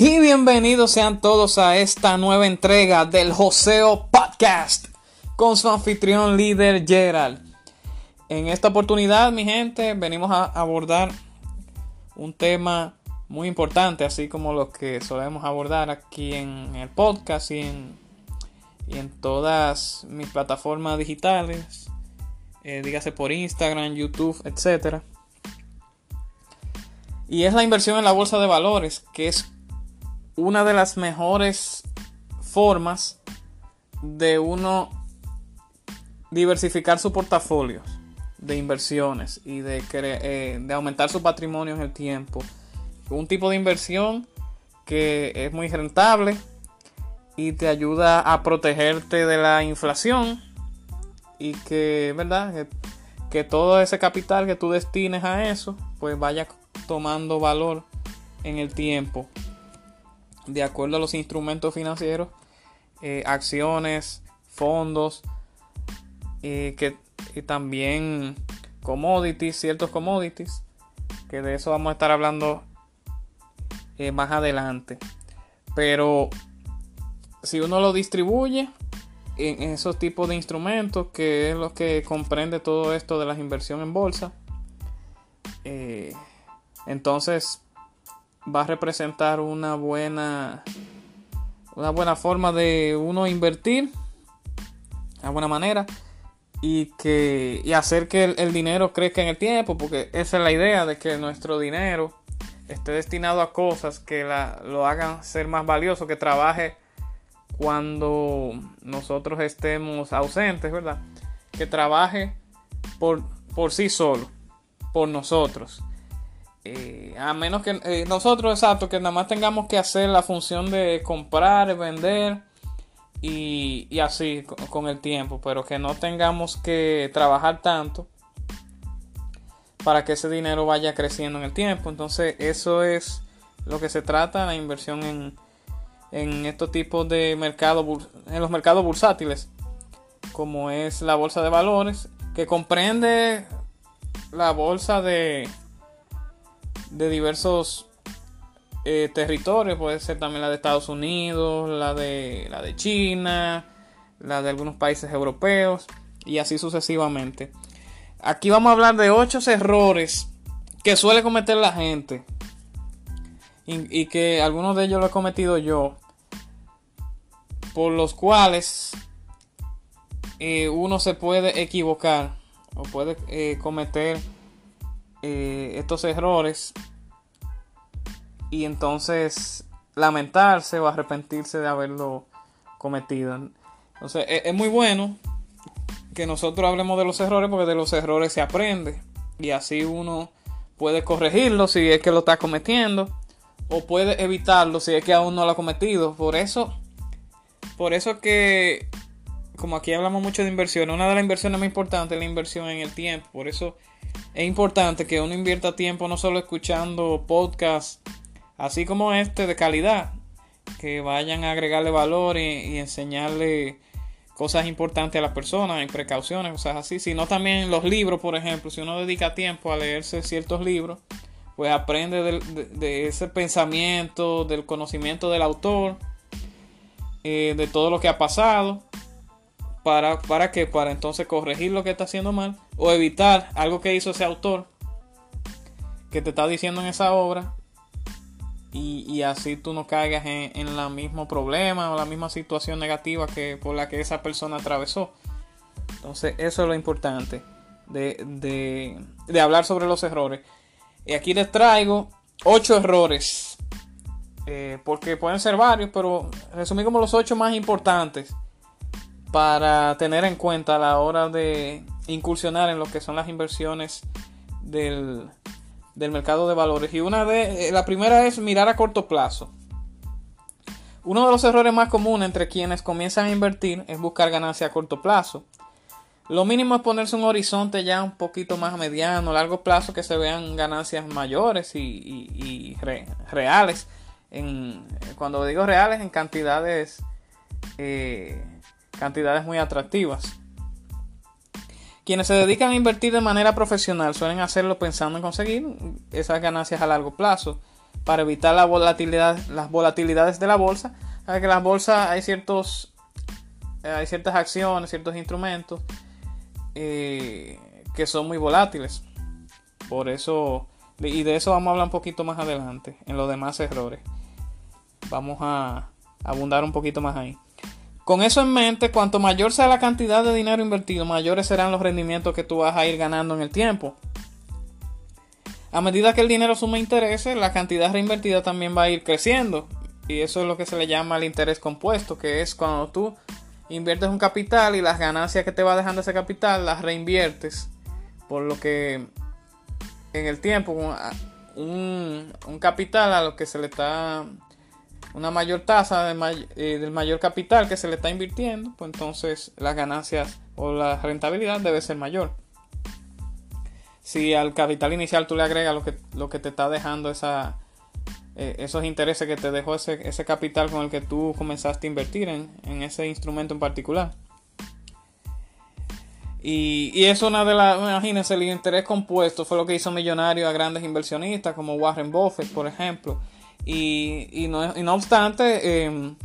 Y bienvenidos sean todos a esta nueva entrega del Joseo Podcast con su anfitrión líder Gerald. En esta oportunidad, mi gente, venimos a abordar un tema muy importante, así como los que solemos abordar aquí en el podcast y en, y en todas mis plataformas digitales, eh, dígase por Instagram, YouTube, etc. Y es la inversión en la bolsa de valores, que es una de las mejores formas de uno diversificar su portafolio de inversiones y de, eh, de aumentar su patrimonio en el tiempo. Un tipo de inversión que es muy rentable y te ayuda a protegerte de la inflación y que, ¿verdad? Que, que todo ese capital que tú destines a eso, pues vaya tomando valor en el tiempo de acuerdo a los instrumentos financieros, eh, acciones, fondos, y que, y también commodities, ciertos commodities, que de eso vamos a estar hablando eh, más adelante. Pero si uno lo distribuye en esos tipos de instrumentos, que es lo que comprende todo esto de las inversiones en bolsa, eh, entonces va a representar una buena una buena forma de uno invertir una buena manera y que y hacer que el, dinero crezca en el tiempo porque esa es la idea de que nuestro dinero esté destinado a cosas que la, lo hagan ser más valioso que trabaje cuando nosotros estemos ausentes verdad que trabaje por por sí solo por nosotros eh, a menos que eh, nosotros, exacto, que nada más tengamos que hacer la función de comprar, vender y, así con, el tiempo, pero que no tengamos que trabajar tanto para que ese dinero vaya creciendo en el tiempo. Entonces, eso es lo que se trata, la inversión en, en estos tipos de mercados, en los mercados bursátiles, como es la bolsa de valores, que comprende la bolsa de de diversos eh, territorios, puede ser también la de Estados Unidos, la de, la de China, la de algunos países europeos y así sucesivamente. Aquí vamos a hablar de ocho errores que suele cometer la gente y, que algunos de ellos lo he cometido yo, por los cuales eh, uno se puede equivocar o puede eh, cometer eh, estos errores y entonces lamentarse o arrepentirse de haberlo cometido. Entonces es, muy bueno que nosotros hablemos de los errores porque de los errores se aprende y así uno puede corregirlo si es que lo está cometiendo o puede evitarlo si es que aún no lo ha cometido. Por eso, por eso que como aquí hablamos mucho de inversión, una de las inversiones más importantes es la inversión en el tiempo. Por eso es importante que uno invierta tiempo no solo escuchando podcasts así como este de calidad, que vayan a agregarle valor y, enseñarle cosas importantes a las personas, en precauciones, cosas así, sino también los libros, por ejemplo, si uno dedica tiempo a leerse ciertos libros, pues aprende de, ese pensamiento, del conocimiento del autor, eh, de todo lo que ha pasado ¿Para, ¿Para qué? Para entonces corregir lo que está haciendo mal o evitar algo que hizo ese autor que te está diciendo en esa obra y, así tú no caigas en, en el mismo problema o la misma situación negativa que por la que esa persona atravesó. Entonces eso es lo importante de, de hablar sobre los errores. Y aquí les traigo 8 errores. Eh, porque pueden ser varios, pero resumí como los 8 más importantes para tener en cuenta a la hora de incursionar en lo que son las inversiones del, del mercado de valores. Y una de eh, la primera es mirar a corto plazo. Uno de los errores más comunes entre quienes comienzan a invertir es buscar ganancia a corto plazo. Lo mínimo es ponerse un horizonte ya un poquito más mediano, largo plazo, que se vean ganancias mayores y, reales. En, cuando digo reales, en cantidades, eh, cantidades muy atractivas. Quienes se dedican a invertir de manera profesional suelen hacerlo pensando en conseguir esas ganancias a largo plazo para evitar la volatilidad, las volatilidades de la bolsa. que las bolsas hay ciertos, hay ciertas acciones, ciertos instrumentos eh, que son muy volátiles. Por eso, y de eso vamos a hablar un poquito más adelante, en los demás errores. Vamos a abundar un poquito más ahí. Con eso en mente, cuanto mayor sea la cantidad de dinero invertido, mayores serán los rendimientos que tú vas a ir ganando en el tiempo. A medida que el dinero suma intereses, la cantidad reinvertida también va a ir creciendo. Y eso es lo que se le llama el interés compuesto, que es cuando tú inviertes un capital y las ganancias que te va dejando ese capital las reinviertes. Por lo que en el tiempo un, capital a lo que se le está una mayor tasa eh, del mayor capital que se le está invirtiendo, pues entonces las ganancias o la rentabilidad debe ser mayor. Si al capital inicial tú le agregas lo que, lo que te está dejando eh, esos intereses que te dejó ese, ese, capital con el que tú comenzaste a invertir en, en ese instrumento en particular. Y, y es una de las, imagínense, el interés compuesto fue lo que hizo millonario a grandes inversionistas como Warren Buffett, por ejemplo. Y, y, no, y no, obstante, em,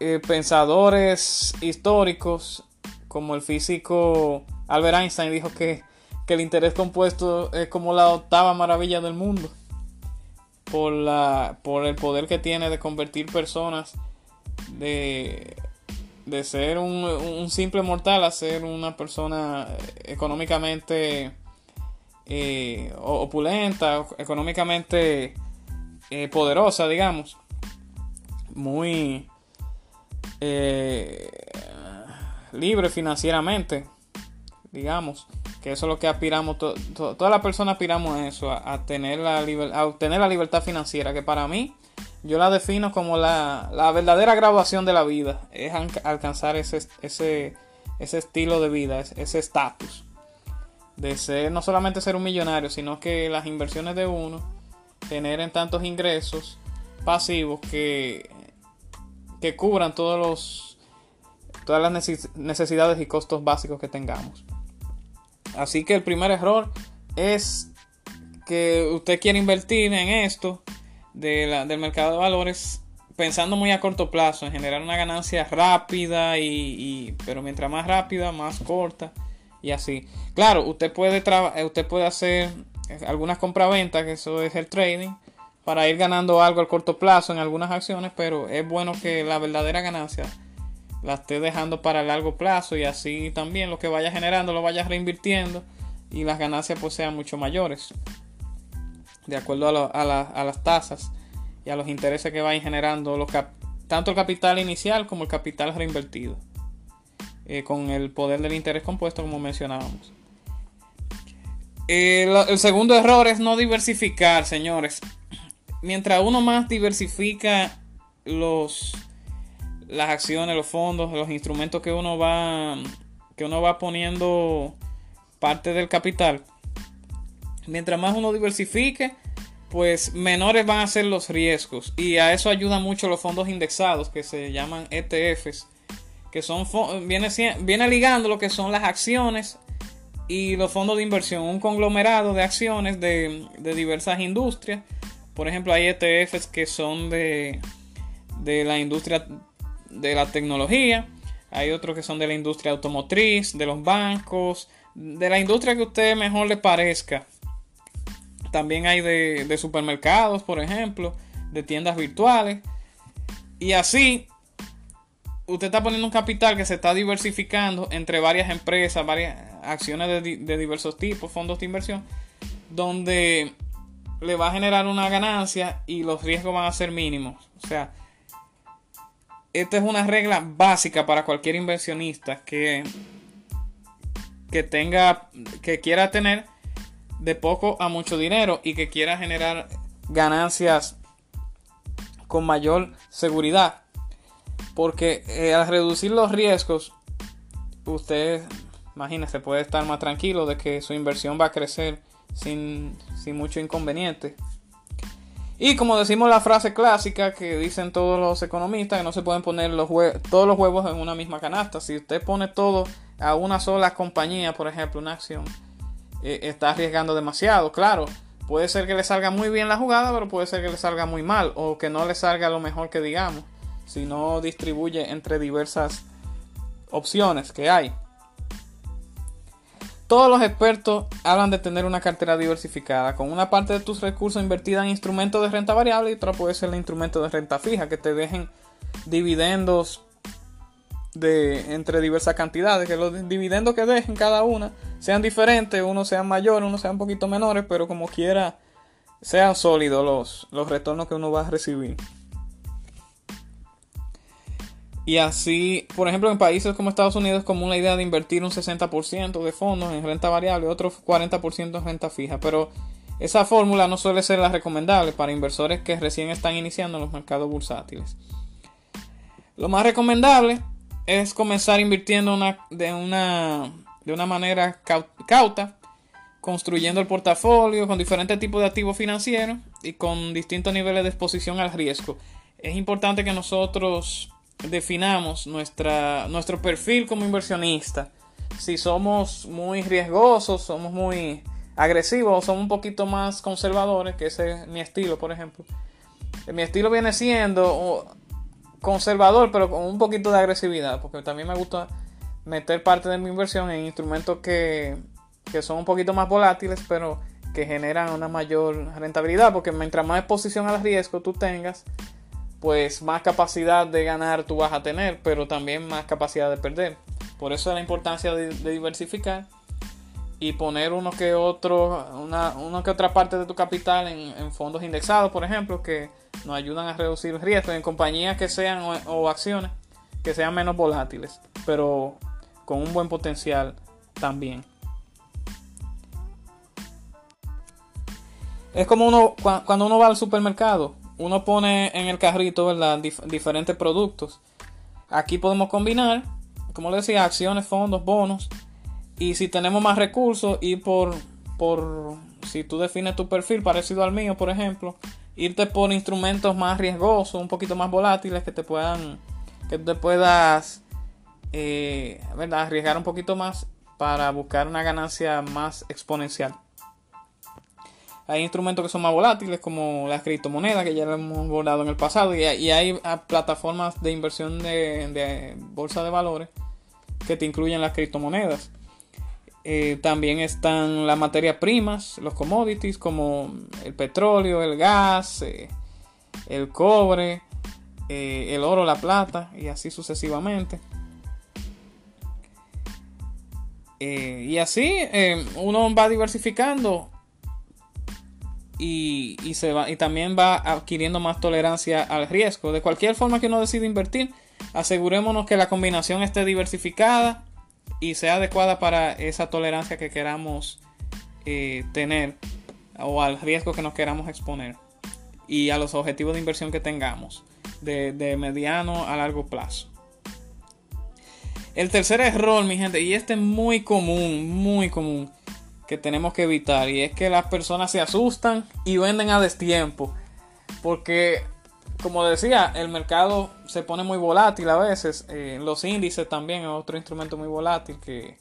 eh, pensadores históricos como el físico Albert Einstein dijo que, que el interés compuesto es como la octava maravilla del mundo por, la, por el poder que tiene de convertir personas de, de ser un, simple mortal a ser una persona económicamente eh, opulenta, económicamente eh, poderosa, digamos. Muy eh, libre financieramente, digamos que eso es lo que aspiramos, todas las personas aspiramos a eso, a, tener la a obtener la libertad financiera, que para mí yo la defino como la, verdadera graduación de la vida, es alcanzar ese, ese, ese estilo de vida, ese estatus, de ser no solamente ser un millonario, sino que las inversiones de uno generen tantos ingresos pasivos que, que cubran todos los, todas las necesidades y costos básicos que tengamos. Así que el primer error es que usted quiere invertir en esto del mercado de valores pensando muy a corto plazo, en generar una ganancia rápida y, pero mientras más rápida, más corta y así. Claro, usted puede usted puede hacer algunas compraventas, que eso es el trading, para ir ganando algo al corto plazo en algunas acciones, pero es bueno que la verdadera ganancia la esté dejando para largo plazo y así también lo que vaya generando lo vayas reinvirtiendo y las ganancias pues sean mucho mayores de acuerdo a, las tasas y a los intereses que vayan generando tanto el capital inicial como el capital reinvertido eh, con el poder del interés compuesto como mencionábamos el segundo error es no diversificar señores mientras uno más diversifica los las acciones, los fondos, los instrumentos que uno va que uno va poniendo parte del capital. Mientras más uno diversifique, pues menores van a ser los riesgos y a eso ayudan mucho los fondos indexados que se llaman ETFs, que son viene viene ligando lo que son las acciones y los fondos de inversión, un conglomerado de acciones de, de diversas industrias. Por ejemplo, hay ETFs que son de, de la industria de la tecnología, hay otros que son de la industria automotriz, de los bancos, de la industria que a usted mejor le parezca. También hay de, de supermercados, por ejemplo, de tiendas virtuales. Y así, usted está poniendo un capital que se está diversificando entre varias empresas, varias acciones de, de diversos tipos, fondos de inversión, donde le va a generar una ganancia y los riesgos van a ser mínimos. O sea, esta es una regla básica para cualquier inversionista que, que tenga, que quiera tener de poco a mucho dinero y que quiera generar ganancias con mayor seguridad. Porque eh, al reducir los riesgos, usted, imagínese, puede estar más tranquilo de que su inversión va a crecer sin, sin mucho inconveniente. Y como decimos la frase clásica que dicen todos los economistas, que no se pueden poner los todos los huevos en una misma canasta. Si usted pone todo a una sola compañía, por ejemplo, una acción, eh, está arriesgando demasiado. Claro, puede ser que le salga muy bien la jugada, pero puede ser que le salga muy mal o que no le salga lo mejor que digamos, si no distribuye entre diversas opciones que hay. Todos los expertos hablan de tener una cartera diversificada, con una parte de tus recursos invertida en instrumentos de renta variable y otra puede ser el instrumento de renta fija, que te dejen dividendos de entre diversas cantidades, que los dividendos que dejen cada una sean diferentes, unos sean mayores, unos sean un poquito menores, pero como quiera sean sólidos los, los retornos que uno va a recibir. Y así, por ejemplo, en países como Estados Unidos es común la idea de invertir un 60% de fondos en renta variable y otro 40% en renta fija. Pero esa fórmula no suele ser la recomendable para inversores que recién están iniciando en los mercados bursátiles. Lo más recomendable es comenzar invirtiendo de, una, de una manera cauta, construyendo el portafolio con diferentes tipos de activos financieros y con distintos niveles de exposición al riesgo. Es importante que nosotros definamos nuestra, nuestro perfil como inversionista. Si somos muy riesgosos, somos muy agresivos, somos un poquito más conservadores, que ese es mi estilo, por ejemplo. Mi estilo viene siendo conservador, pero con un poquito de agresividad, porque también me gusta meter parte de mi inversión en instrumentos que, que son un poquito más volátiles, pero que generan una mayor rentabilidad, porque mientras más exposición al riesgo tú tengas, pues más capacidad de ganar tú vas a tener, pero también más capacidad de perder. Por eso es la importancia de, diversificar y poner uno que otro, una, que otra parte de tu capital en, fondos indexados, por ejemplo, que nos ayudan a reducir el riesgo en compañías que sean o, acciones que sean menos volátiles, pero con un buen potencial también. Es como uno cuando uno va al supermercado uno pone en el carrito, ¿verdad? diferentes productos. Aquí podemos combinar, como le decía, acciones, fondos, bonos. Y si tenemos más recursos, ir por, por, si tú defines tu perfil parecido al mío, por ejemplo, irte por instrumentos más riesgosos, un poquito más volátiles, que te puedan, que te puedas, eh, ¿verdad? Arriesgar un poquito más para buscar una ganancia más exponencial. Hay instrumentos que son más volátiles como las criptomonedas que ya lo hemos abordado en el pasado y, hay ah, plataformas de inversión de, bolsa de valores que te incluyen las criptomonedas. Eh, también están las materias primas, los commodities como el petróleo, el gas, eh, el cobre, eh, el oro, la plata y así sucesivamente. y así uno va diversificando y, también va adquiriendo más tolerancia al riesgo. De cualquier forma que uno decida invertir, asegurémonos que la combinación esté diversificada y sea adecuada para esa tolerancia que queramos eh, tener o al riesgo que nos queramos exponer y a los objetivos de inversión que tengamos de, de mediano a largo plazo. El tercer error, mi gente, y este es muy común, muy común, que tenemos que evitar y es que las personas se asustan y venden a destiempo porque como decía el mercado se pone muy volátil a veces eh, los índices también es otro instrumento muy volátil que,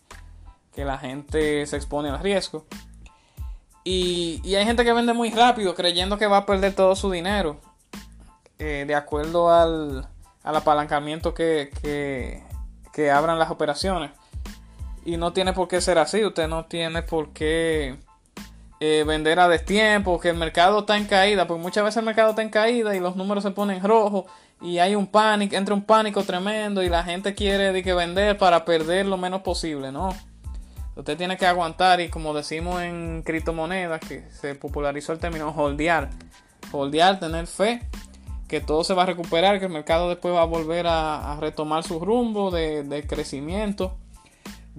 la gente se expone al riesgo y, hay gente que vende muy rápido creyendo que va a perder todo su dinero eh, de acuerdo al, al apalancamiento que, que abran las operaciones. Y no tiene por qué ser así, usted no tiene por qué eh, vender a destiempo, que el mercado está en caída, porque muchas veces el mercado está en caída y los números se ponen rojos y hay un pánico, entra un pánico tremendo y la gente quiere de que vender para perder lo menos posible, ¿no? Usted tiene que aguantar y como decimos en criptomonedas, que se popularizó el término holdear. Holdear, tener fe que todo se va a recuperar, que el mercado después va a volver a, retomar su rumbo de, crecimiento.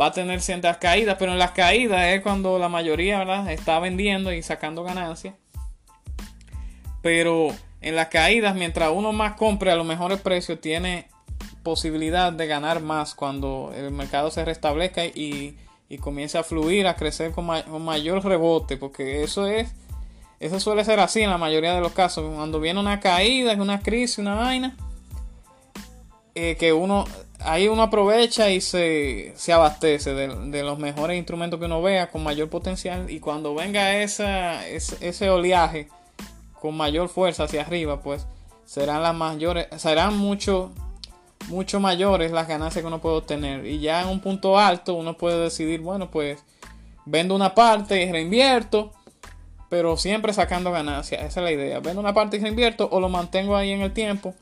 Va a tener ciertas caídas, pero en las caídas es cuando la mayoría ¿verdad? está vendiendo y sacando ganancias. Pero en las caídas, mientras uno más compre a los mejores precios, tiene posibilidad de ganar más cuando el mercado se restablezca y y comienza a fluir, a crecer con, mayor rebote, porque eso es, eso suele ser así en la mayoría de los casos, cuando viene una caída, una crisis, una vaina, eh, que uno, ahí uno aprovecha y se, se abastece de, los mejores instrumentos que uno vea con mayor potencial y cuando venga esa, ese, ese oleaje con mayor fuerza hacia arriba, pues serán las mayores, serán mucho mucho mayores las ganancias que uno puede obtener. Y ya en un punto alto uno puede decidir, bueno, pues vendo una parte y reinvierto, pero siempre sacando ganancias. Esa es la idea. Vendo una parte y reinvierto o lo mantengo ahí en el tiempo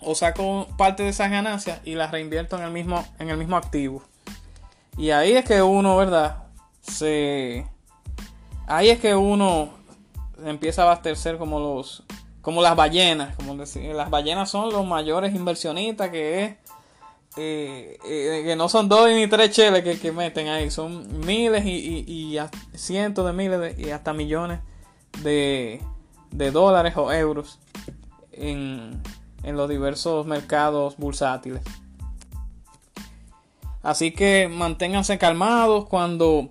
o saco parte de esas ganancias y las reinvierto en el mismo, en el mismo activo. Y ahí es que uno, ¿verdad? Se... Ahí es que uno empieza a abastecer como los como las ballenas, como decir, las ballenas son los mayores inversionistas que es eh, eh, que no son dos ni tres cheles que, meten ahí, son miles y, cientos de miles y hasta millones de, dólares o euros en, en los diversos mercados bursátiles. Así que manténganse calmados cuando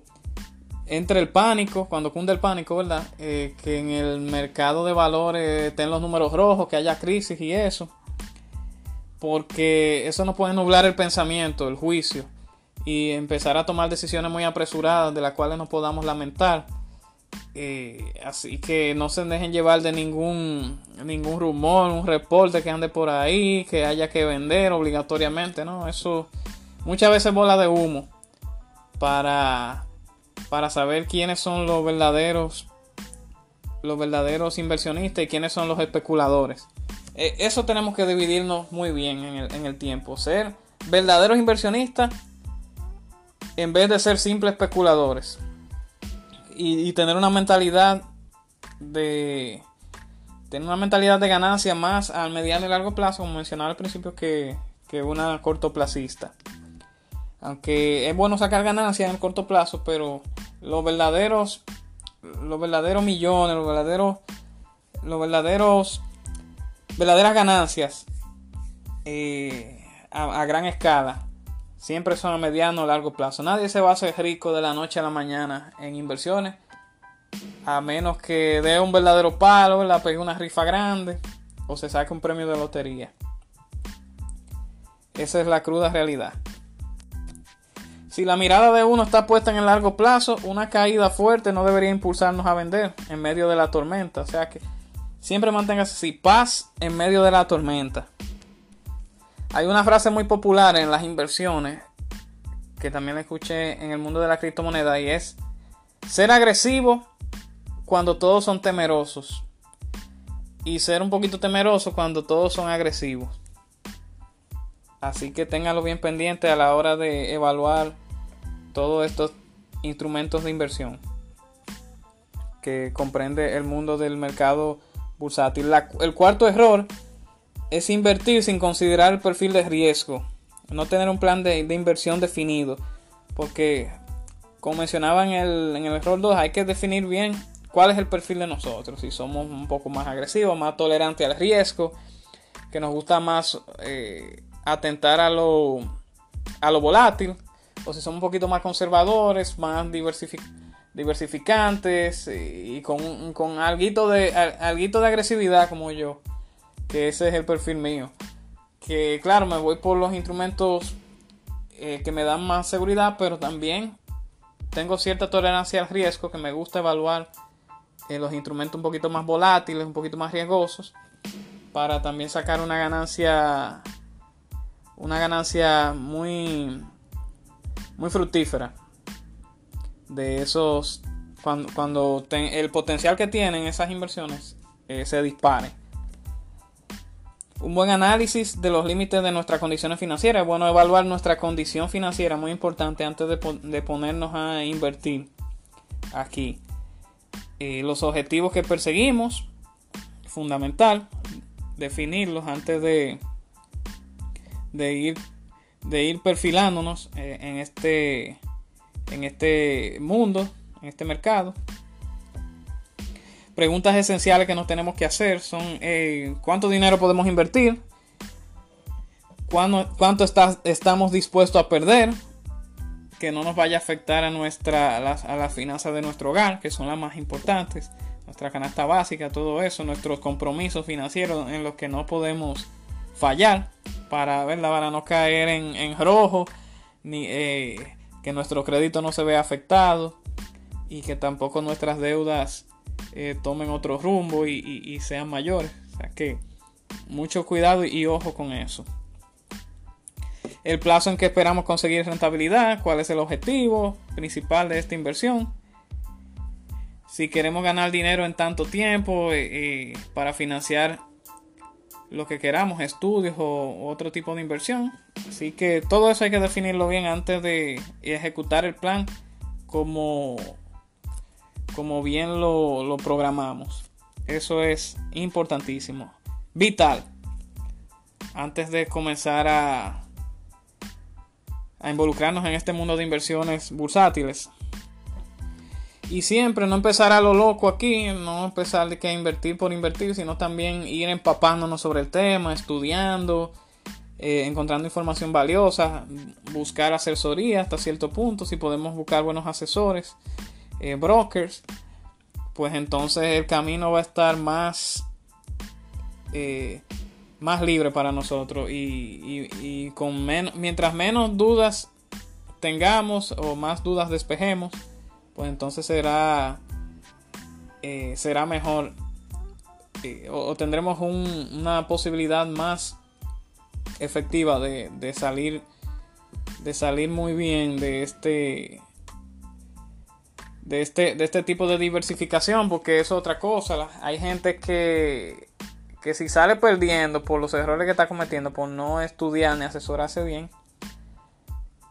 entre el pánico, cuando cunde el pánico, ¿verdad? Eh, que en el mercado de valores estén los números rojos, que haya crisis y eso. Porque eso no puede nublar el pensamiento, el juicio. Y empezar a tomar decisiones muy apresuradas de las cuales nos podamos lamentar. Eh, así que no se dejen llevar de ningún, ningún rumor, un reporte que ande por ahí, que haya que vender obligatoriamente, ¿no? Eso muchas veces bola de humo para para saber quiénes son los verdaderos los verdaderos inversionistas y quiénes son los especuladores. E, eso tenemos que dividirnos muy bien en el, tiempo. Ser verdaderos inversionistas en vez de ser simples especuladores. Y, tener una mentalidad de tener una mentalidad de ganancia más al mediano y largo plazo, como mencionaba al principio, que, que una cortoplacista. Aunque es bueno sacar ganancias en el corto plazo, pero los verdaderos, los verdaderos millones, los verdaderos, los verdaderos, verdaderas ganancias eh, a, gran escala siempre son a mediano o largo plazo. Nadie se va a hacer rico de la noche a la mañana en inversiones, a menos que dé un verdadero palo, la pegue una rifa grande o se saque un premio de lotería. Esa es la cruda realidad. Si la mirada de uno está puesta en el largo plazo, una caída fuerte no debería impulsarnos a vender en medio de la tormenta. O sea que siempre manténgase así, paz en medio de la tormenta. Hay una frase muy popular en las inversiones que también la escuché en el mundo de la criptomoneda y es ser agresivo cuando todos son temerosos y ser un poquito temeroso cuando todos son agresivos. Así que ténganlo bien pendiente a la hora de evaluar todos estos instrumentos de inversión que comprende el mundo del mercado bursátil. el cuarto error es invertir sin considerar el perfil de riesgo, no tener un plan de, inversión definido, porque como mencionaba en el, en el error 2, hay que definir bien cuál es el perfil de nosotros, si somos un poco más agresivos, más tolerantes al riesgo, que nos gusta más eh, atentar a lo, a lo volátil. O si son un poquito más conservadores, más diversificantes y con, con alguito de, alguito de agresividad como yo, que ese es el perfil mío. Que claro, me voy por los instrumentos eh, que me dan más seguridad, pero también tengo cierta tolerancia al riesgo, que me gusta evaluar eh, los instrumentos un poquito más volátiles, un poquito más riesgosos, para también sacar una ganancia una ganancia muy, muy fructífera de esos, cuando, cuando el potencial que tienen esas inversiones eh, se dispare. Un buen análisis de los límites de nuestras condiciones financieras. Es bueno evaluar nuestra condición financiera, muy importante antes de, ponernos a invertir aquí. Eh, los objetivos que perseguimos, fundamental, definirlos antes de, de, ir, de ir perfilándonos eh, en, este, en este mundo, en este mercado preguntas esenciales que nos tenemos que hacer son eh, cuánto dinero podemos invertir, cuánto, estamos dispuestos a perder, que no nos vaya a afectar a, nuestra, a las, finanzas de nuestro hogar, que son las más importantes, nuestra canasta básica, todo eso, nuestros compromisos financieros en los que no podemos fallar para, ¿verdad? para no caer en, rojo, ni eh, que nuestro crédito no se vea afectado y que tampoco nuestras deudas eh, tomen otro rumbo y, sean mayores. O sea que mucho cuidado y ojo con eso. El plazo en que esperamos conseguir rentabilidad, cuál es el objetivo principal de esta inversión. Si queremos ganar dinero en tanto tiempo eh, eh, para financiar lo que queramos, estudios o otro tipo de inversión. Así que todo eso hay que definirlo bien antes de ejecutar el plan como como bien lo, programamos. Eso es importantísimo. Vital. Antes de comenzar a, involucrarnos en este mundo de inversiones bursátiles. Y siempre no empezar a lo loco aquí, no empezar de que invertir por invertir, sino también ir empapándonos sobre el tema, estudiando, eh, encontrando información valiosa, buscar asesoría hasta cierto punto, si podemos buscar buenos asesores eh, brokers, pues entonces el camino va a estar más, eh, más libre para nosotros y, con mientras menos dudas tengamos o más dudas despejemos, pues entonces será, eh, será mejor o, tendremos una posibilidad más efectiva de, de salir de salir muy bien de este de este, de este tipo de diversificación, porque es otra cosa. Hay gente que, que si sale perdiendo por los errores que está cometiendo, por no estudiar ni asesorarse bien,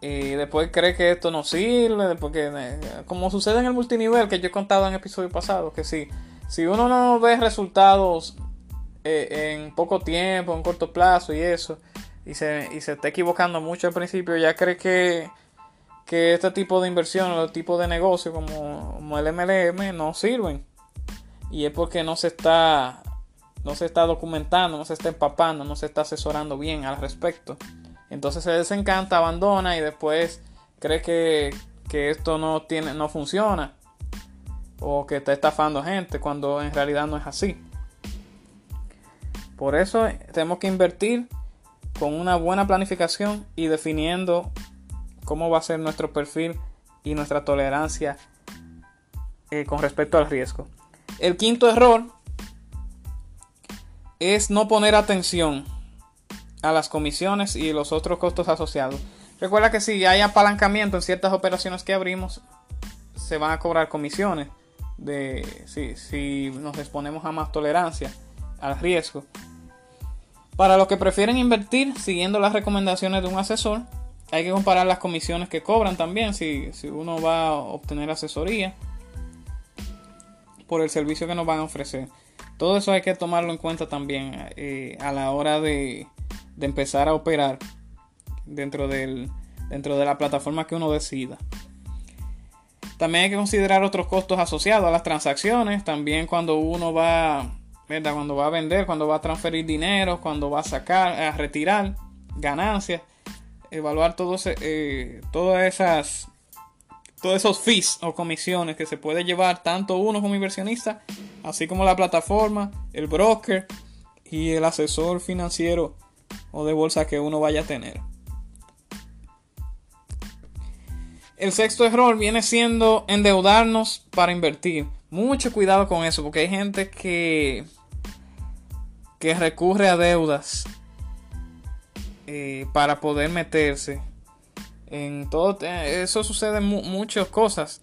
y después cree que esto no sirve, porque como sucede en el multinivel que yo he contado en episodio pasado, que si, si uno no ve resultados eh, en poco tiempo, en corto plazo y eso, y se, y se está equivocando mucho al principio, ya cree que que este tipo de inversión, o tipo de negocio como, el MLM no sirven. Y es porque no se está no se está documentando, no se está empapando, no se está asesorando bien al respecto. Entonces se desencanta, abandona y después cree que, que esto no tiene, no funciona. O que está estafando gente cuando en realidad no es así. Por eso tenemos que invertir con una buena planificación y definiendo cómo va a ser nuestro perfil y nuestra tolerancia eh, con respecto al riesgo. El quinto error es no poner atención a las comisiones y los otros costos asociados. Recuerda que si hay apalancamiento en ciertas operaciones que abrimos, se van a cobrar comisiones de si, si nos exponemos a más tolerancia al riesgo. Para los que prefieren invertir siguiendo las recomendaciones de un asesor, hay que comparar las comisiones que cobran también si, uno va a obtener asesoría por el servicio que nos van a ofrecer. Todo eso hay que tomarlo en cuenta también eh, a la hora de, de, empezar a operar dentro, del, dentro de la plataforma que uno decida. También hay que considerar otros costos asociados a las transacciones. También cuando uno va, ¿verdad? Cuando va a vender, cuando va a transferir dinero, cuando va a sacar, a retirar ganancias evaluar todos, eh, todas esas todos esos fees o comisiones que se puede llevar tanto uno como inversionista, así como la plataforma, el broker y el asesor financiero o de bolsa que uno vaya a tener. El sexto error viene siendo endeudarnos para invertir. Mucho cuidado con eso, porque hay gente que, que recurre a deudas eh, para poder meterse en todo. Eso sucede en muchas cosas.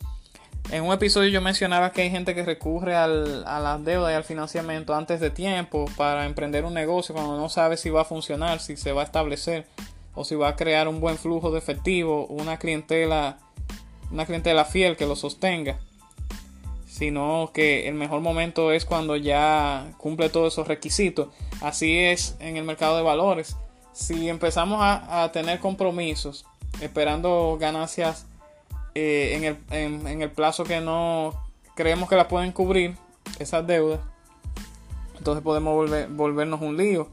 En un episodio yo mencionaba que hay gente que recurre al, a las deudas y al financiamiento antes de tiempo para emprender un negocio cuando no sabe si va a funcionar, si se va a establecer o si va a crear un buen flujo de efectivo, una clientela, una clientela fiel que lo sostenga. Sino que el mejor momento es cuando ya cumple todos esos requisitos. Así es en el mercado de valores. Si empezamos a, a tener compromisos esperando ganancias eh, en, el, en, el, plazo que no creemos que la pueden cubrir, esas deudas, entonces podemos volver, volvernos un lío.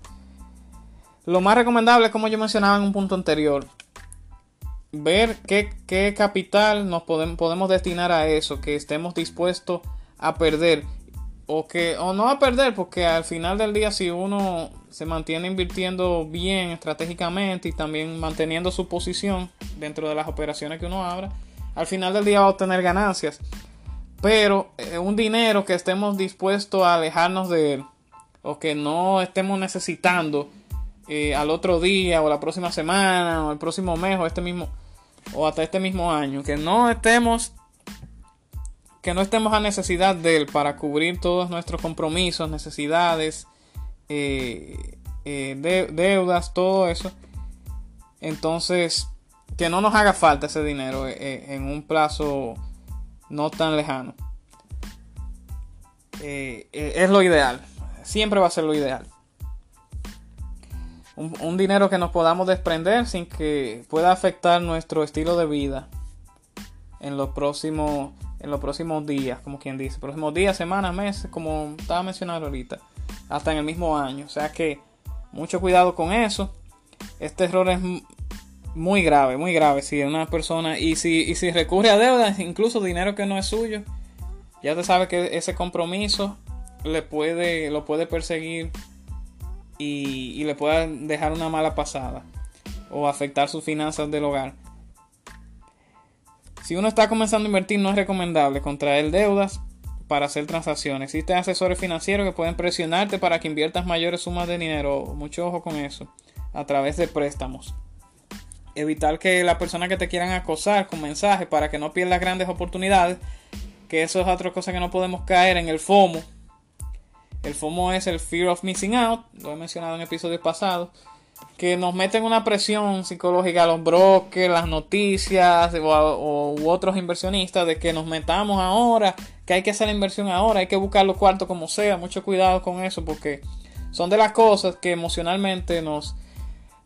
Lo más recomendable, como yo mencionaba en un punto anterior, ver qué, qué capital nos podemos, podemos destinar a eso, que estemos dispuestos a perder o que o no a perder porque al final del día si uno se mantiene invirtiendo bien estratégicamente y también manteniendo su posición dentro de las operaciones que uno abra al final del día va a obtener ganancias. Pero eh, un dinero que estemos dispuestos a alejarnos de él o que no estemos necesitando eh, al otro día o la próxima semana o el próximo mes o este mismo o hasta este mismo año que no estemos que no estemos a necesidad de él para cubrir todos nuestros compromisos necesidades eh, deudas todo eso entonces que no nos haga falta ese dinero eh, eh, en un plazo no tan lejano. Eh, es lo ideal. Siempre va a ser lo ideal. Un, dinero que nos podamos desprender sin que pueda afectar nuestro estilo de vida en los próximos, en los próximos días, como quien dice. Próximos días, semanas, meses, como estaba mencionando ahorita. Hasta en el mismo año. O sea que mucho cuidado con eso. Este error es muy grave, muy grave. Si una persona, y si, y si recurre a deudas, incluso dinero que no es suyo, ya te sabe que ese compromiso le puede, lo puede perseguir y, y le puede dejar una mala pasada o afectar sus finanzas del hogar. Si uno está comenzando a invertir, no es recomendable contraer deudas para hacer transacciones. Existen asesores financieros que pueden presionarte para que inviertas mayores sumas de dinero. Mucho ojo con eso. A través de préstamos evitar que la persona que te quieran acosar con mensajes para que no pierdas grandes oportunidades, que eso es otra cosa que no podemos caer en el FOMO. El FOMO es el Fear of Missing Out, lo he mencionado en episodios pasados, que nos meten una presión psicológica a los brokers, las noticias o, u otros inversionistas de que nos metamos ahora, que hay que hacer la inversión ahora, hay que buscar los cuartos como sea, mucho cuidado con eso porque son de las cosas que emocionalmente nos,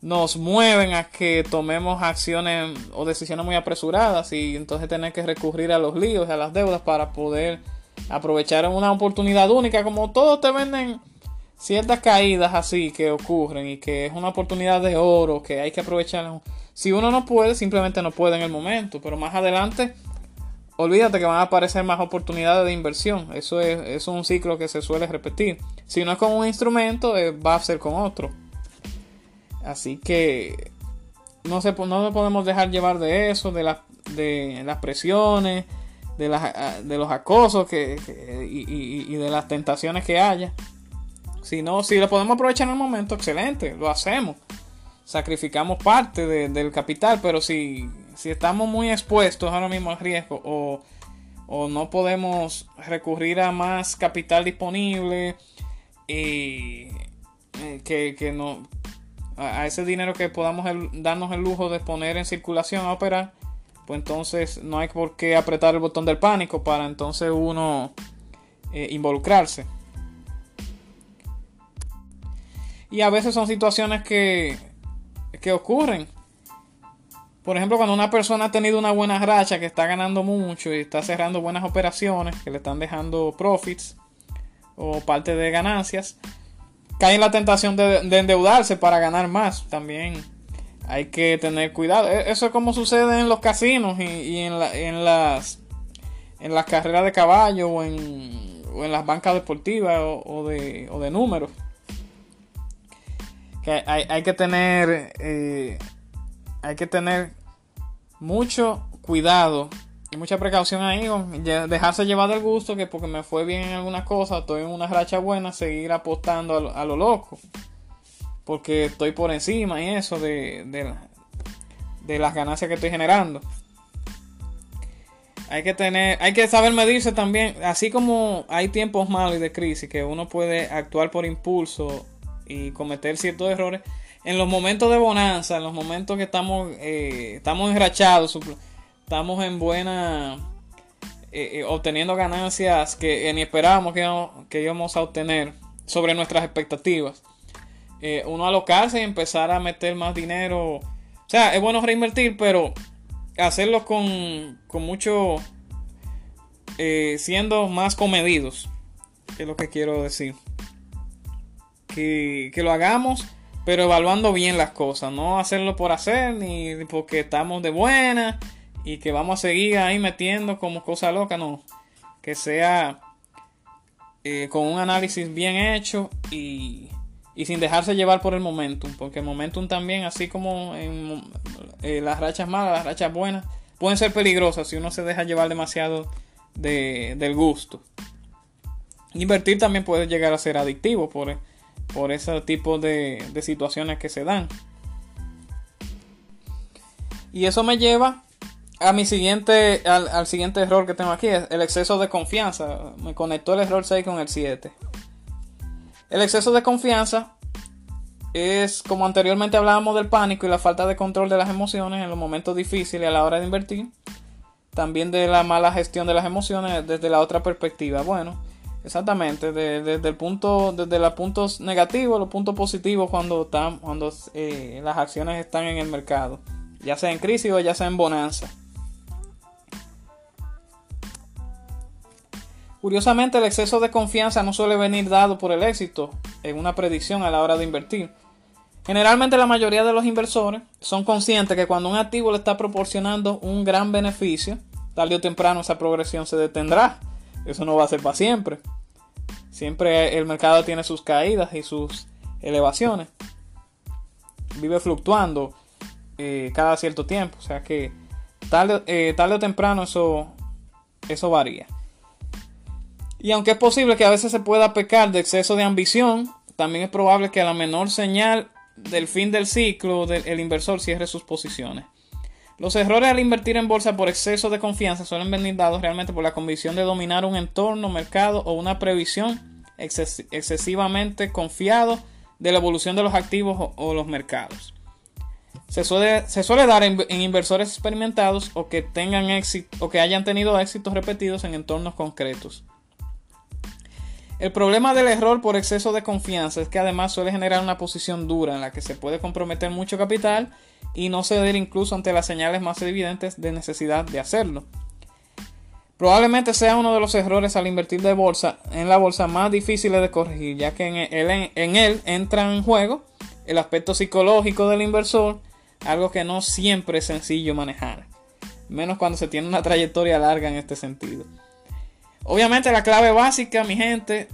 nos mueven a que tomemos acciones o decisiones muy apresuradas y entonces tener que recurrir a los líos, a las deudas para poder aprovechar una oportunidad única, como todos te venden ciertas caídas así que ocurren y que es una oportunidad de oro que hay que aprovechar. Si uno no puede, simplemente no puede en el momento, pero más adelante olvídate que van a aparecer más oportunidades de inversión. Eso es, un ciclo que se suele repetir. Si no es con un instrumento, eh, va a ser con otro. Así que no, se, no nos podemos dejar llevar de eso, de, de las presiones, de, las, de los acosos que, y, de las tentaciones que haya. Si no, si lo podemos aprovechar en el momento, excelente, lo hacemos. Sacrificamos parte del capital, pero si, si estamos muy expuestos ahora mismo al riesgo o, o no podemos recurrir a más capital disponible y eh, que, que, no, a, ese dinero que podamos darnos el lujo de poner en circulación a operar, pues entonces no hay por qué apretar el botón del pánico para entonces uno eh, involucrarse. Y a veces son situaciones que, que ocurren. Por ejemplo, cuando una persona ha tenido una buena racha, que está ganando mucho y está cerrando buenas operaciones, que le están dejando profits o parte de ganancias, cae en la tentación de, endeudarse para ganar más. También hay que tener cuidado. E, eso es como sucede en los casinos y, en, las en las carreras de caballo o en, las bancas deportivas o, de, o de números. Que hay, que tener eh, hay que tener mucho cuidado mucha precaución ahí, dejarse llevar del gusto, que porque me fue bien en alguna cosa, estoy en una racha buena, seguir apostando a lo, loco. porque estoy por encima y eso de, de, las ganancias que estoy generando. Hay que tener, hay que saber medirse también, así como hay tiempos malos y de crisis que uno puede actuar por impulso y cometer ciertos errores. En los momentos de bonanza, en los momentos que estamos, eh, estamos enrachados, estamos en buena, eh, eh, obteniendo ganancias que ni esperábamos que, que íbamos a obtener sobre nuestras expectativas. Uno alocarse y empezar a meter más dinero. O sea, es bueno reinvertir, pero hacerlo con, con mucho... Siendo más comedidos. Es lo que quiero decir. Que, lo hagamos, pero evaluando bien las cosas. No hacerlo por hacer, ni porque estamos de buena y que vamos a seguir ahí metiendo como cosa loca. No. Que sea eh, con un análisis bien hecho y, sin dejarse llevar por el momentum, porque el momentum también, así como en eh, las rachas malas, las rachas buenas, pueden ser peligrosas si uno se deja llevar demasiado del gusto. Invertir también puede llegar a ser adictivo por, por ese tipo de, de situaciones que se dan. Y eso me lleva a mi siguiente, al, siguiente error que tengo aquí, es el exceso de confianza. Me conectó el error 6 con el 7. El exceso de confianza es, como anteriormente hablábamos del pánico y la falta de control de las emociones en los momentos difíciles a la hora de invertir. También de la mala gestión de las emociones desde la otra perspectiva. Bueno, exactamente, desde el punto, desde los puntos negativos, los puntos positivos cuando, están, cuando eh, las acciones están en el mercado, ya sea en crisis o ya sea en bonanza. Curiosamente, el exceso de confianza no suele venir dado por el éxito en una predicción a la hora de invertir. Generalmente la mayoría de los inversores son conscientes que cuando un activo le está proporcionando un gran beneficio, tarde o temprano esa progresión se detendrá. Eso no va a ser para siempre. Siempre el mercado tiene sus caídas y sus elevaciones. Vive fluctuando eh, cada cierto tiempo. O sea que tarde, eh, tarde o temprano eso, eso varía. Y aunque es posible que a veces se pueda pecar de exceso de ambición, también es probable que a la menor señal del fin del ciclo el inversor cierre sus posiciones. Los errores al invertir en bolsa por exceso de confianza suelen venir dados realmente por la convicción de dominar un entorno, mercado o una previsión excesivamente confiado de la evolución de los activos o, los mercados. Se suele, dar en, en, inversores experimentados o que tengan éxito o que hayan tenido éxitos repetidos en entornos concretos. El problema del error por exceso de confianza es que además suele generar una posición dura en la que se puede comprometer mucho capital y no ceder incluso ante las señales más evidentes de necesidad de hacerlo. Probablemente sea uno de los errores al invertir de bolsa en la bolsa más difíciles de corregir, ya que en él, en él entra en juego el aspecto psicológico del inversor, algo que no siempre es sencillo manejar, menos cuando se tiene una trayectoria larga en este sentido. Obviamente la clave básica, mi gente,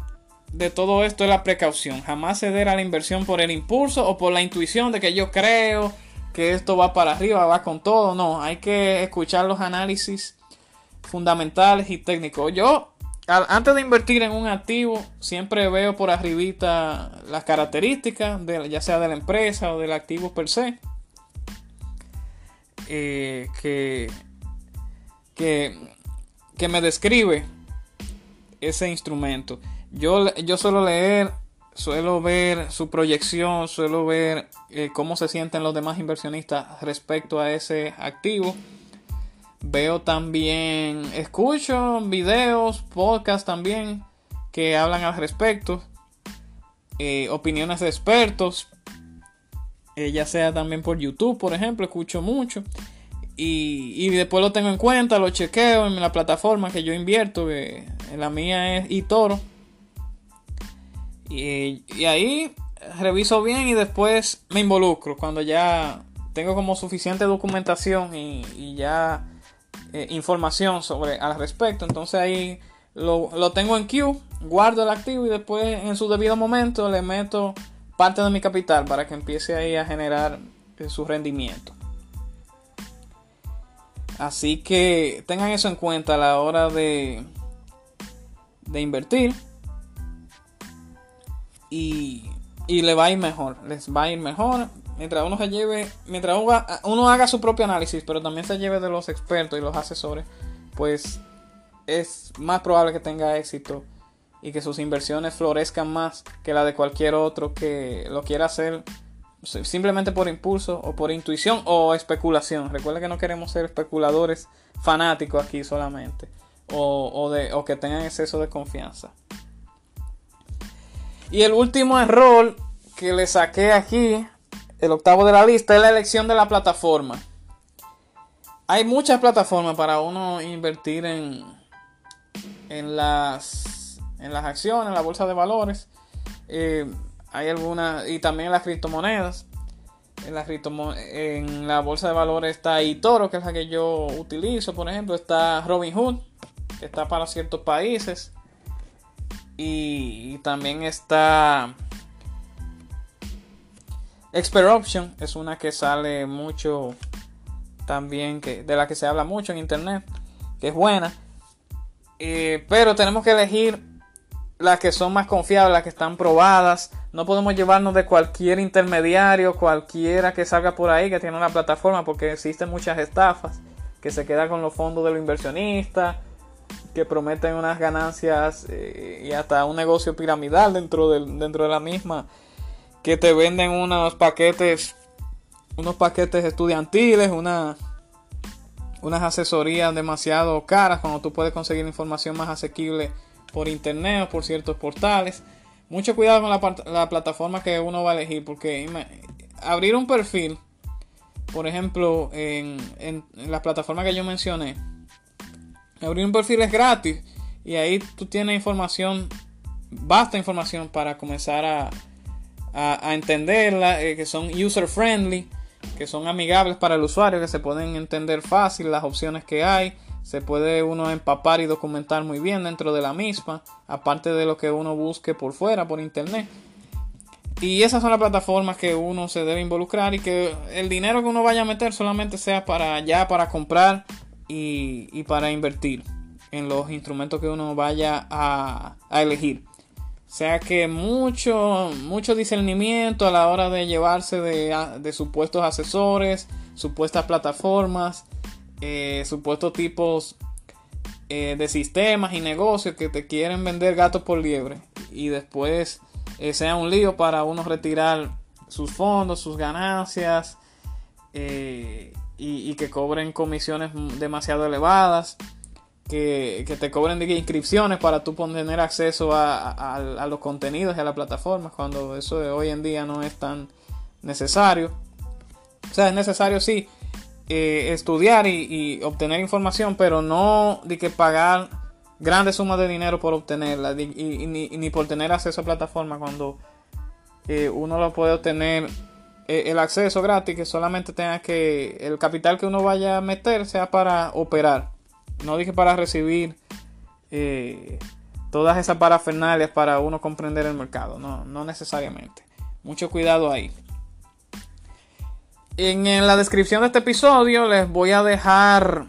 de todo esto es la precaución. Jamás ceder a la inversión por el impulso o por la intuición de que yo creo que esto va para arriba, va con todo. No, hay que escuchar los análisis fundamentales y técnicos. Yo, antes de invertir en un activo, siempre veo por arribita las características, ya sea de la empresa o del activo per se. Eh, que, que me describe ese instrumento. Yo, yo suelo leer, suelo ver su proyección, suelo ver eh, cómo se sienten los demás inversionistas respecto a ese activo. Veo también, escucho videos, podcasts también que hablan al respecto. Eh, opiniones de expertos, eh, ya sea también por YouTube, por ejemplo, escucho mucho. Y, después lo tengo en cuenta, lo chequeo en la plataforma que yo invierto, que la mía es eToro. Y, y ahí reviso bien y después me involucro cuando ya tengo como suficiente documentación y, ya eh, información sobre al respecto. Entonces ahí lo, lo, tengo en queue, guardo el activo y después en su debido momento le meto parte de mi capital para que empiece ahí a generar eh, su rendimiento. Así que tengan eso en cuenta a la hora de, de invertir. Y, y le va a ir mejor, les va a ir mejor mientras uno se lleve, mientras uno, haga su propio análisis, pero también se lleve de los expertos y los asesores, pues es más probable que tenga éxito y que sus inversiones florezcan más que la de cualquier otro que lo quiera hacer simplemente por impulso o por intuición o especulación. Recuerda que no queremos ser especuladores fanáticos aquí solamente o, de, o que tengan exceso de confianza. Y el último error que le saqué aquí el octavo de la lista es la elección de la plataforma. Hay muchas plataformas para uno invertir en, en, las, en las acciones, en la bolsa de valores. Eh, hay algunas, y también las criptomonedas. En la, en la bolsa de valores está eToro, que es la que yo utilizo, por ejemplo. Está Robinhood, que está para ciertos países. y también está Expert Option es una que sale mucho también, que, de la que se habla mucho en internet, que es buena. Eh, pero tenemos que elegir las que son más confiables, las que están probadas. No podemos llevarnos de cualquier intermediario, cualquiera que salga por ahí que tiene una plataforma, porque existen muchas estafas que se quedan con los fondos de los inversionistas, que prometen unas ganancias eh, y hasta un negocio piramidal dentro dentro de la misma que te venden unos paquetes, unos paquetes estudiantiles, una, unas asesorías demasiado caras cuando tú puedes conseguir información más asequible por internet o por ciertos portales. Mucho cuidado con la, plataforma que uno va a elegir porque abrir un perfil, por ejemplo, en, en, en la plataforma que yo mencioné, abrir un perfil es gratis y ahí tú tienes información, basta información para comenzar a, a, entenderla, eh, que son user friendly, que son amigables para el usuario, que se pueden entender fácil las opciones que hay, se puede uno empapar y documentar muy bien dentro de la misma, aparte de lo que uno busque por fuera, por internet. Y esas son las plataformas que uno se debe involucrar y que el dinero que uno vaya a meter solamente sea para ya para comprar y, para invertir en los instrumentos que uno vaya a, a elegir. O sea que mucho, mucho discernimiento a la hora de llevarse de, supuestos asesores, supuestas plataformas, eh, supuestos tipos eh, de sistemas y negocios que te quieren vender gatos por liebre y después eh, sea un lío para uno retirar sus fondos, sus ganancias y, que cobren comisiones demasiado elevadas que, te cobren inscripciones para tú tener acceso a, los contenidos y a las plataformas cuando eso de hoy en día no es tan necesario. O sea, es necesario sí eh, estudiar y, obtener información, pero no de que pagar grandes sumas de dinero por obtenerla y, ni, por tener acceso a plataformas cuando eh, uno lo puede obtener eh, el acceso gratis que solamente tenga que el capital que uno vaya a meter sea para operar no dije para recibir todas esas parafernalias para uno comprender el mercado. No, no necesariamente. Mucho cuidado ahí. En, la descripción de este episodio les voy a dejar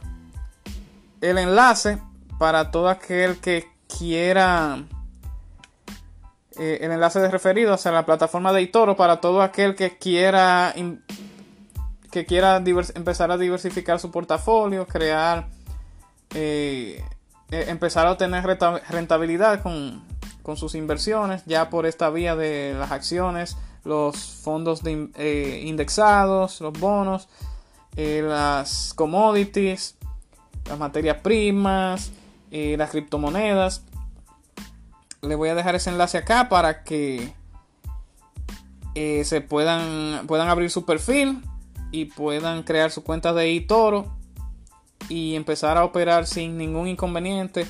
el enlace para todo aquel que quiera eh, el enlace de referido hacia la plataforma de Itoro para todo aquel que quiera que quiera empezar a diversificar su portafolio, crear eh, eh, empezar a obtener rentabilidad con, sus inversiones ya por esta vía de las acciones, los fondos eh, indexados, los bonos, las commodities, las materias primas, las criptomonedas. Le voy a dejar ese enlace acá para que se puedan, puedan abrir su perfil y puedan crear su cuenta de eToro y empezar a operar sin ningún inconveniente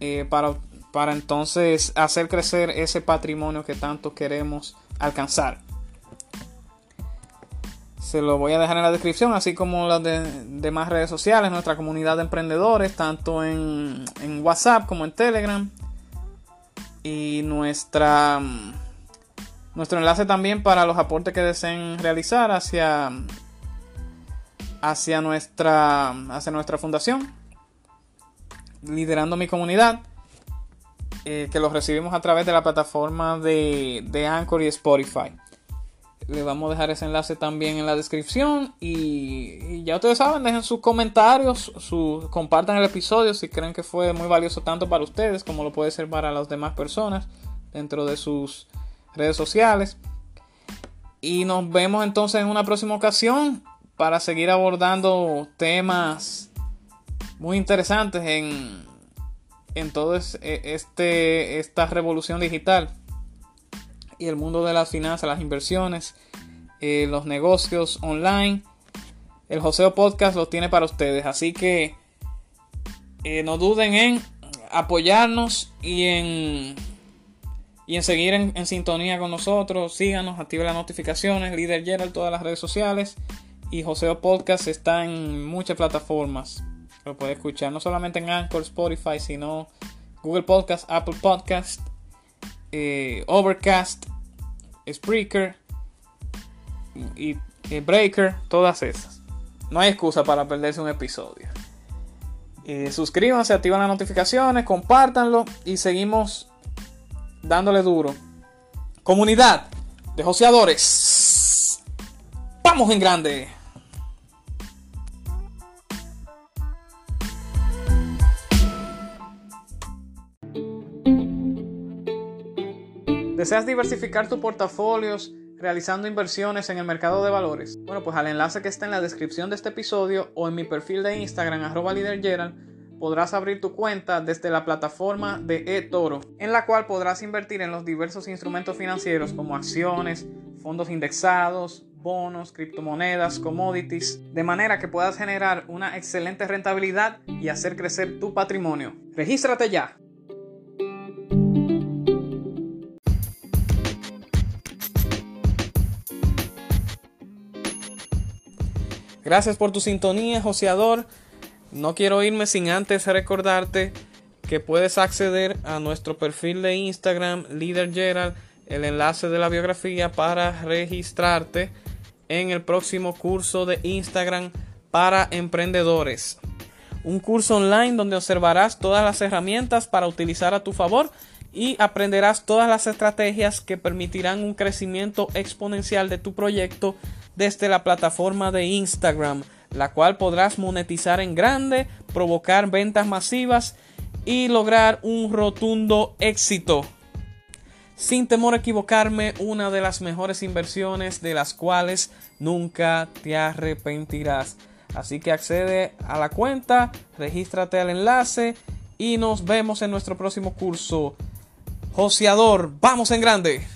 eh, para, para entonces hacer crecer ese patrimonio que tanto queremos alcanzar. Se lo voy a dejar en la descripción, así como las de, demás redes sociales, nuestra comunidad de emprendedores, tanto en, en WhatsApp como en Telegram. Y nuestra, nuestro enlace también para los aportes que deseen realizar hacia hacia nuestra, hacia nuestra fundación, liderando mi comunidad. Eh, que los recibimos a través de la plataforma de, de Anchor y Spotify. Le vamos a dejar ese enlace también en la descripción. Y, ya ustedes saben, dejen sus comentarios, compartan el episodio si creen que fue muy valioso tanto para ustedes como lo puede ser para las demás personas dentro de sus redes sociales. Y nos vemos entonces en una próxima ocasión para seguir abordando temas muy interesantes en, en todo este, esta revolución digital y el mundo de las finanzas, las inversiones, eh, los negocios online. El Joseo Podcast lo tiene para ustedes. Así que eh, no duden en apoyarnos y en, y en seguir en, sintonía con nosotros. Síganos, activen las notificaciones. Líder Gerald, todas las redes sociales. Y Joseo Podcast está en muchas plataformas. Lo puede escuchar no solamente en Anchor, Spotify, sino Google Podcast, Apple Podcast, eh, Overcast, Spreaker y, Breaker, todas esas. No hay excusa para perderse un episodio. Eh, suscríbanse, activan las notificaciones, compártanlo y seguimos dándole duro. Comunidad de joseadores. Vamos en grande. ¿Deseas diversificar tu portafolios realizando inversiones en el mercado de valores? Bueno, pues al enlace que está en la descripción de este episodio o en mi perfil de Instagram, arroba podrás abrir tu cuenta desde la plataforma de eToro, en la cual podrás invertir en los diversos instrumentos financieros como acciones, fondos indexados, bonos, criptomonedas, commodities, de manera que puedas generar una excelente rentabilidad y hacer crecer tu patrimonio. Regístrate ya. Gracias por tu sintonía, joseador. No quiero irme sin antes recordarte que puedes acceder a nuestro perfil de Instagram, Leader Gerald, el enlace de la biografía para registrarte en el próximo curso de Instagram para emprendedores. Un curso online donde observarás todas las herramientas para utilizar a tu favor y aprenderás todas las estrategias que permitirán un crecimiento exponencial de tu proyecto desde la plataforma de Instagram, la cual podrás monetizar en grande, provocar ventas masivas y lograr un rotundo éxito. Sin temor a equivocarme, una de las mejores inversiones de las cuales nunca te arrepentirás. Así que accede a la cuenta, regístrate al enlace y nos vemos en nuestro próximo curso. Joseador, vamos en grande.